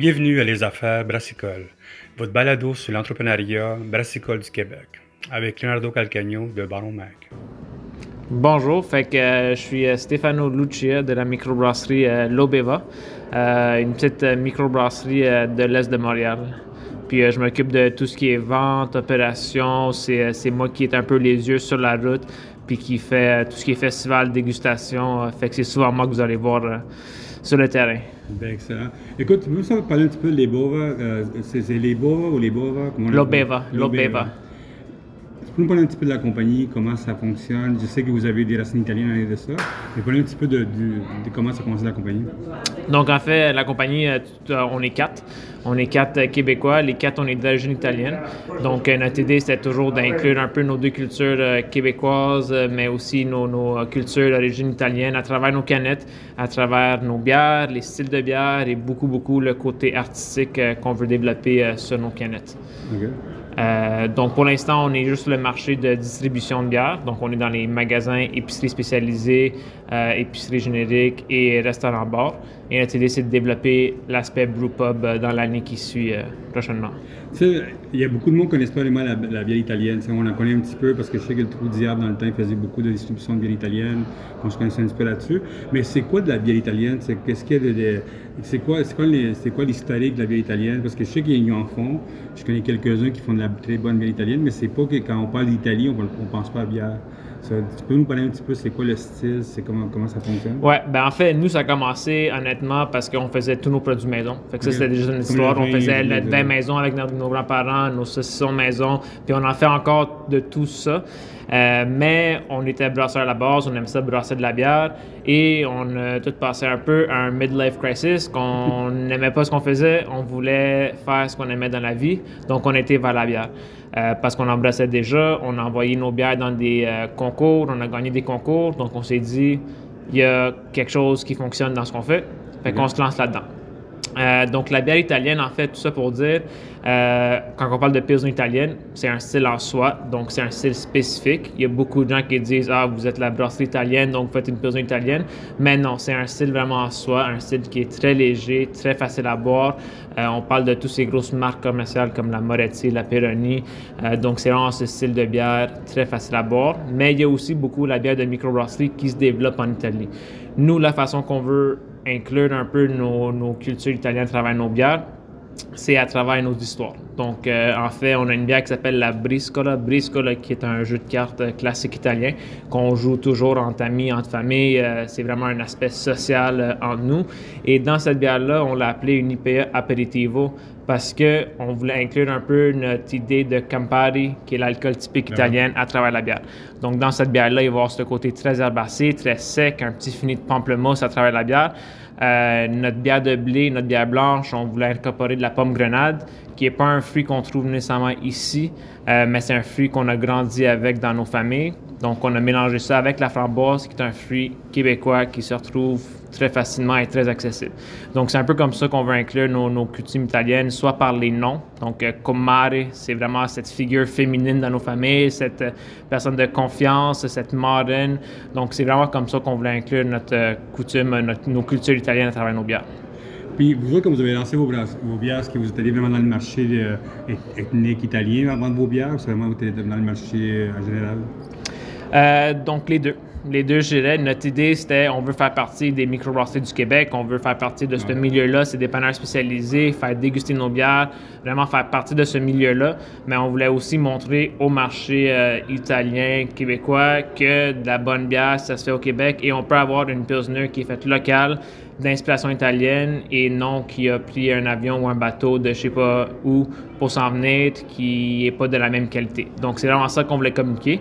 Bienvenue à Les Affaires Brassicole, votre balado sur l'entrepreneuriat brassicole du Québec, avec Leonardo Calcagno de Baron Mac. Bonjour, fait que euh, je suis euh, Stefano Lucia de la microbrasserie euh, Lobeva, une petite microbrasserie de l'Est de Montréal. Puis je m'occupe de tout ce qui est vente, opération, c'est moi qui est un peu les yeux sur la route, puis qui fait tout ce qui est festival, dégustation, fait que c'est souvent moi que vous allez voir sur le terrain. Ben, excellent. Écoute, veux ça parler un petit peu de les Bova? euh, c'est c'est les Bova ou les Bova? Comment on Lobeva? Lobeva. Nous parler un petit peu de la compagnie, comment ça fonctionne? Je sais que vous avez des racines italiennes et de ça, mais parler un petit peu de, comment ça commence la compagnie. Donc, en fait, la compagnie, euh, on est quatre. On est quatre euh, Québécois. Les quatre, on est d'origine italienne. Donc, euh, notre idée, c'était toujours d'inclure un peu nos deux cultures québécoises, mais aussi nos, nos, cultures d'origine italienne à travers nos canettes, à travers nos bières, les styles de bière et beaucoup, beaucoup le côté artistique qu'on veut développer sur nos canettes. OK. Euh, donc, pour l'instant, on est juste sur le marché de distribution de bière. Donc, on est dans les magasins, épiceries spécialisées, euh, épiceries génériques et restaurants-bars. Et notre idée, c'est de développer l'aspect brewpub euh, dans l'année qui suit euh, prochainement. Il y a beaucoup de monde qui ne connaissent pas vraiment la, la bière italienne. On en connaît un petit peu parce que je sais que le Trou Diable, dans le temps, il faisait beaucoup de distribution de bière italienne. On se connaissait un petit peu là-dessus. Mais c'est quoi de la bière italienne? Qu'est-ce qu'il y c'est quoi, c'est l'historique de la bière italienne? Parce que je sais qu'ils en font. Je connais quelques-uns qui font de la très bonne bière italienne, mais c'est pas que quand on parle d'Italie, on ne pense pas à bière. Ça, tu peux nous parler un petit peu, c'est quoi le style, c'est comment, comment ça fonctionne? Ouais, ben en fait, nous, ça a commencé honnêtement parce qu'on faisait tous nos produits maison. Fait que ça, c'était déjà une histoire. On faisait le notre vin. maison avec nos, nos grands-parents, nos saucissons maison, puis on en fait encore de tout ça. Euh, mais on était brasseur à la base, on aimait ça brasser de la bière et on a tout passé un peu à un midlife crisis qu'on n'aimait pas ce qu'on faisait, on voulait faire ce qu'on aimait dans la vie, donc on était vers la bière. Euh, parce qu'on embrassait déjà, on a envoyé nos bières dans des euh, concours, on a gagné des concours, donc on s'est dit, il y a quelque chose qui fonctionne dans ce qu'on fait, fait qu'on se lance là-dedans. Euh, donc la bière italienne, en fait, tout ça pour dire, euh, quand on parle de pilsner italienne, c'est un style en soi, donc c'est un style spécifique. Il y a beaucoup de gens qui disent ah vous êtes la brasserie italienne, donc vous faites une pilsner italienne, mais non, c'est un style vraiment en soi, un style qui est très léger, très facile à boire. Euh, on parle de toutes ces grosses marques commerciales comme la Moretti, la Peroni, donc c'est vraiment ce style de bière très facile à boire. Mais il y a aussi beaucoup la bière de microbrasserie qui se développe en Italie. Nous, la façon qu'on veut inclure un peu nos, nos cultures italiennes à travers nos bières, c'est à travers nos histoires. Donc, euh, en fait, on a une bière qui s'appelle la Briscola. Briscola, qui est un jeu de cartes classique italien qu'on joue toujours entre amis, entre familles. Euh, c'est vraiment un aspect social euh, entre nous. Et dans cette bière-là, on l'a appelée une IPA aperitivo parce que on voulait inclure un peu notre idée de Campari, qui est l'alcool typique italien, à travers la bière. Donc, dans cette bière-là, il va y avoir ce côté très herbacé, très sec, un petit fini de pamplemousse à travers la bière. Euh, notre bière de blé, notre bière blanche, on voulait incorporer de la pomme grenade, qui n'est pas un fruit qu'on trouve nécessairement ici, euh, mais c'est un fruit qu'on a grandi avec dans nos familles. Donc, on a mélangé ça avec la framboise, qui est un fruit québécois qui se retrouve très facilement et très accessible. Donc, c'est un peu comme ça qu'on veut inclure nos, nos coutumes italiennes, soit par les noms. Donc, euh, comare, c'est vraiment cette figure féminine dans nos familles, cette euh, personne de confiance, cette marraine. Donc, c'est vraiment comme ça qu'on voulait inclure notre euh, coutume, nos cultures italiennes à travers nos bières. Puis vous autres, vous avez lancé vos, bières, est-ce que vous êtes vraiment dans le marché eth- ethnique italien avant vos bières ou vraiment vous êtes dans le marché en général? Euh, donc, les deux. Les deux, je dirais. Notre idée, c'était on veut faire partie des microbrasseries du Québec, on veut faire partie de ce milieu-là, c'est des dépanneurs spécialisés, faire déguster nos bières, vraiment faire partie de ce milieu-là. Mais on voulait aussi montrer au marché euh, italien, québécois, que de la bonne bière, ça se fait au Québec et on peut avoir une Pilsner qui est faite locale, d'inspiration italienne et non qui a pris un avion ou un bateau de je sais pas où pour s'en venir, qui n'est pas de la même qualité. Donc, c'est vraiment ça qu'on voulait communiquer.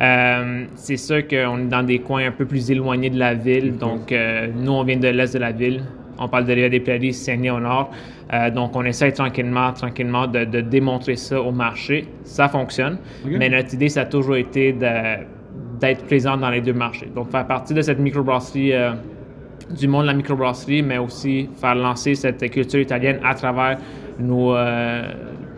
Euh, c'est sûr qu'on est dans des coins un peu plus éloignés de la ville. Donc, euh, nous, on vient de l'est de la ville. On parle de Rivière des Prairies, Saguenay au nord. Euh, donc, on essaie tranquillement, tranquillement de, de démontrer ça au marché. Ça fonctionne. Mais notre idée, ça a toujours été d'être présent dans les deux marchés. Donc, faire partie de cette microbrasserie du monde de la microbrasserie, mais aussi faire lancer cette culture italienne à travers nos, euh,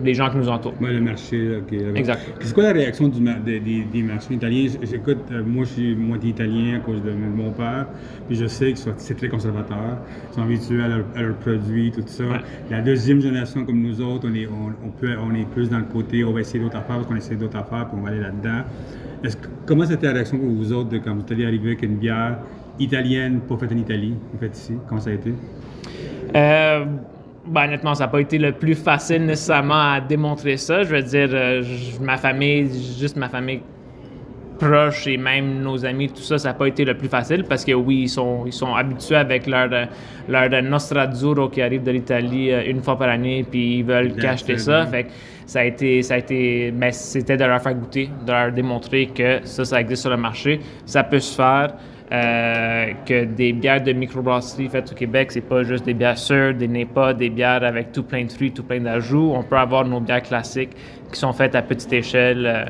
les gens qui nous entourent. Ouais, le marché, là-bas. Exact. C'est quoi la réaction du des, des, des marchands italiens? J'écoute, euh, moi je suis moitié italien à cause de mon père, puis je sais que c'est très conservateur. Ils sont habitués à, leur- à leurs produits, tout ça. Ouais. La deuxième génération comme nous autres, on est, on, on peut, on est plus dans le côté, on va essayer d'autres affaires parce qu'on essaie d'autres affaires, puis on va aller là-dedans. Comment c'était la réaction pour vous autres de quand vous êtes arriver avec une bière italienne, pas faite en Italie, faite ici? Comment ça a été? Euh, ben, honnêtement, ça n'a pas été le plus facile nécessairement à démontrer ça. Je veux dire, euh, ma famille, juste ma famille proche et même nos amis, tout ça, ça n'a pas été le plus facile parce que oui, ils sont, ils sont habitués avec leur, euh, leur euh, qui arrive de l'Italie une fois par année, puis ils veulent qu'acheter ça. Fait que ça a été, ça a été, ben, c'était de leur faire goûter, de leur démontrer que ça, ça existe sur le marché, ça peut se faire. Euh, que des bières de microbrasserie faites au Québec, c'est pas juste des bières sûres, des NEPA, des bières avec tout plein de fruits, tout plein d'ajouts. On peut avoir nos bières classiques qui sont faites à petite échelle euh,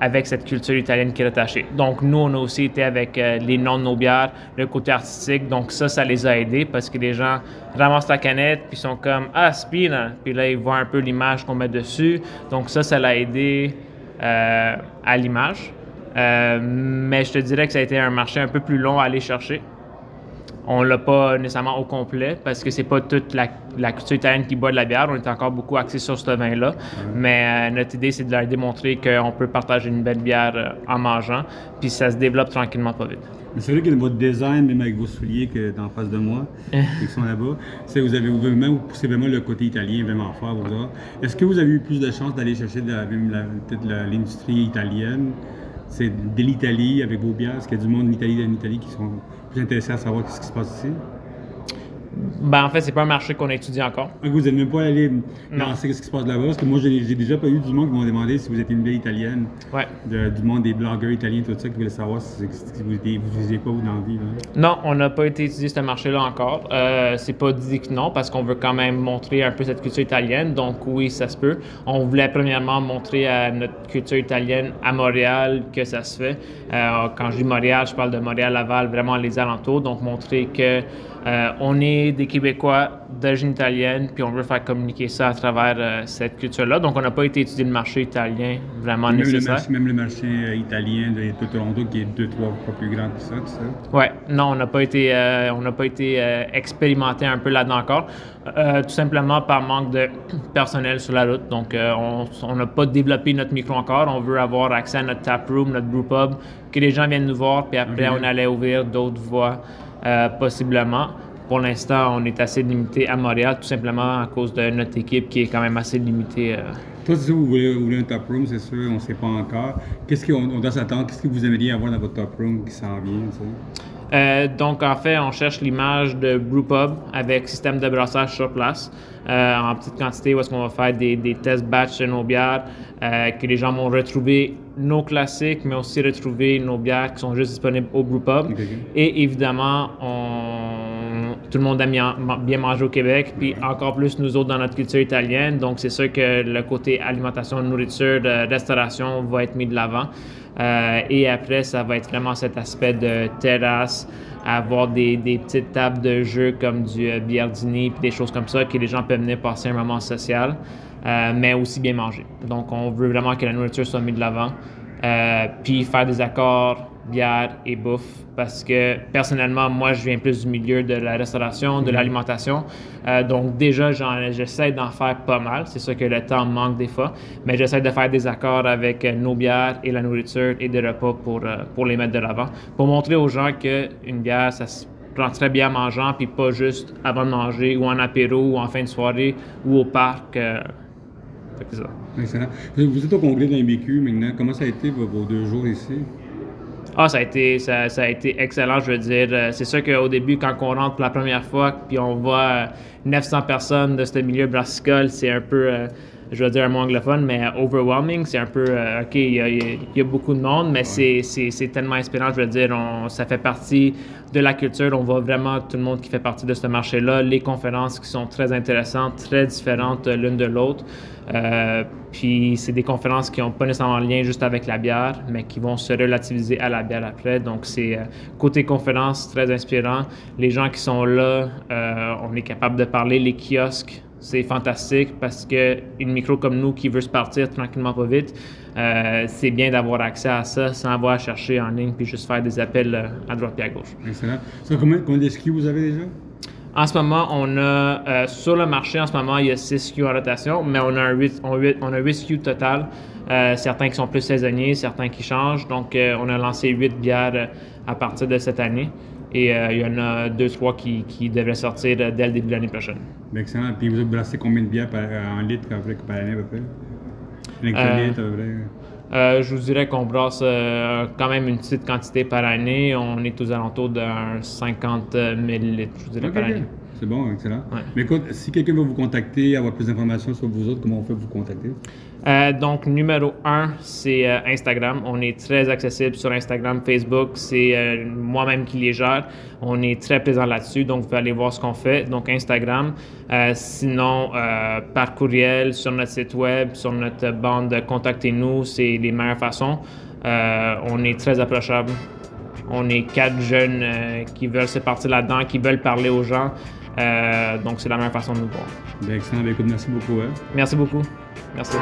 avec cette culture italienne qui est attachée. Donc, nous, on a aussi été avec euh, les noms de nos bières, le côté artistique. Donc, ça, ça les a aidés parce que les gens ramassent la canette puis sont comme Ah, Spina. Puis là, ils voient un peu l'image qu'on met dessus. Donc, ça, ça l'a aidé à l'image. Euh, mais je te dirais que ça a été un marché un peu plus long à aller chercher. On l'a pas nécessairement au complet parce que c'est pas toute la, la culture italienne qui boit de la bière. On est encore beaucoup axé sur ce vin-là. Mais euh, notre idée, c'est de leur démontrer qu'on peut partager une belle bière euh, en mangeant. Puis ça se développe tranquillement, pas vite. Mais c'est vrai que votre design, même avec vos souliers que dans face de moi, qui sont là-bas, c'est vous avez vraiment, vous poussez vraiment le côté italien vraiment fort. Est-ce que vous avez eu plus de chance d'aller chercher peut-être l'industrie italienne, c'est de l'Italie avec bières? Est-ce qu'il y a du monde en Italie, en Italie qui sont plus intéressés à savoir ce qui se passe ici? Ben, en fait, c'est pas un marché qu'on étudie encore. Donc, vous n'êtes même pas allé lancer ce qui se passe là-bas, parce que moi, j'ai déjà pas eu du monde qui m'ont demandé si vous êtes une bière italienne, Ouais. de- du monde des blogueurs italiens, tout ça, qui voulaient savoir si, si vous étiez, vous faisiez quoi vous dans la vie. là. Non, on n'a pas été étudier ce marché-là encore. Euh, c'est pas dit que non, parce qu'on veut quand même montrer un peu cette culture italienne. Donc oui, ça se peut. On voulait premièrement montrer à notre culture italienne à Montréal que ça se fait. Euh, quand je dis Montréal, je parle de Montréal-Laval, vraiment les alentours. Donc montrer que euh, on est des Québécois d'origine italienne, puis on veut faire communiquer ça à travers euh, cette culture-là. Donc on n'a pas été étudier le marché italien vraiment Même le, nécessaire. marché, même le marché euh, italien de, de Toronto, qui est deux, trois fois plus grand que ça, tout ça. Ouais, non, on n'a pas été, euh, on n'a pas été expérimenté un peu là-dedans encore, tout simplement par manque de personnel sur la route. Donc, on n'a pas développé notre micro encore. On veut avoir accès à notre tap room, notre brew pub, que les gens viennent nous voir, puis après on allait ouvrir d'autres voies possiblement. Pour l'instant, on est assez limité à Montréal, tout simplement à cause de notre équipe qui est quand même assez limitée. euh. Toi, sûr, vous voulez ouvrir un top room, c'est sûr, on ne sait pas encore. Qu'est-ce qu'on on doit s'attendre? Qu'est-ce que vous aimeriez avoir dans votre top room qui s'en vient? Euh, donc, en fait, on cherche l'image de brewpub avec système de brassage sur place euh, en petite quantité où est-ce qu'on va faire des, des tests batch de nos bières, euh, que les gens vont retrouver nos classiques, mais aussi retrouver nos bières qui sont juste disponibles au brewpub. Et évidemment, on- tout le monde aime bien manger au Québec, puis encore plus nous autres dans notre culture italienne. Donc, c'est sûr que le côté alimentation, nourriture, de restauration va être mis de l'avant. Euh, et après, ça va être vraiment cet aspect de terrasse, avoir des, petites tables de jeu comme du euh, biardini, puis des choses comme ça, que les gens peuvent venir passer un moment social, euh, mais aussi bien manger. Donc, on veut vraiment que la nourriture soit mise de l'avant. Euh, puis faire des accords bière et bouffe parce que personnellement moi je viens plus du milieu de la restauration de l'alimentation Euh, donc déjà j'essaie d'en faire pas mal c'est sûr que le temps manque des fois mais j'essaie de faire des accords avec euh, nos bières et la nourriture et des repas pour, euh, pour les mettre de l'avant pour montrer aux gens qu'une bière ça se prend très bien en mangeant puis pas juste avant de manger ou en apéro ou en fin de soirée ou au parc euh, ça. Excellent. Vous êtes au congrès de l'IMBQ maintenant. Comment ça a été vos deux jours ici? Ah, ça a été, ça, ça a été excellent, je veux dire. Euh, C'est sûr qu'au début, quand on rentre pour la première fois, puis on voit euh, 900 personnes de ce milieu brassicole, c'est un peu, euh, je veux dire un mot anglophone, mais overwhelming. C'est un peu, euh, OK, il y, a- il y beaucoup de monde, mais c'est- c'est tellement inspirant, je veux dire. On, ça fait partie de la culture. On voit vraiment tout le monde qui fait partie de ce marché-là. Les conférences qui sont très intéressantes, très différentes euh, l'une de l'autre. Euh, puis c'est des conférences qui n'ont pas nécessairement lien juste avec la bière, mais qui vont se relativiser à la bière après. Donc c'est euh, côté conférence très inspirant. Les gens qui sont là, euh, on est capable de parler. Les kiosques c'est fantastique parce que une micro comme nous qui veut se partir tranquillement pas vite, euh, c'est bien d'avoir accès à ça sans avoir à chercher en ligne puis juste faire des appels euh, à droite et à gauche. Excellent. Ça, combien, combien de skis vous avez déjà? En ce moment, on a euh, sur le marché, en ce moment, il y a 6 SKU en rotation, mais on a, un 8, on, on a 8 SKU total. Euh, certains qui sont plus saisonniers, certains qui changent. Donc, on a lancé 8 bières à partir de cette année. Et il y en a 2-3 qui, qui, devraient sortir dès le début de l'année prochaine. Excellent. Puis vous avez brassé combien de bières par, en litres par, année à peu près? Litres, à peu près? Euh, je vous dirais qu'on brasse euh, quand même une petite quantité par année. On est aux alentours d'un 50 000 litres, je vous dirais, par année. C'est bon, excellent. Mais écoute, si quelqu'un veut vous contacter, avoir plus d'informations sur vous autres, comment on fait pour vous contacter? Euh, donc, numéro un, c'est euh, Instagram. On est très accessible sur Instagram, Facebook. C'est euh, moi-même qui les gère. On est très présent là-dessus, donc vous pouvez aller voir ce qu'on fait. Donc, Instagram. sinon, par courriel, sur notre site web, sur notre bande, contactez-nous. C'est les meilleures façons. on est très approchable. On est quatre jeunes qui veulent se partir là-dedans, qui veulent parler aux gens. Donc, c'est la meilleure façon de nous voir. Bien, excellent. Bien, écoute, merci beaucoup. Hein. Merci beaucoup. Merci.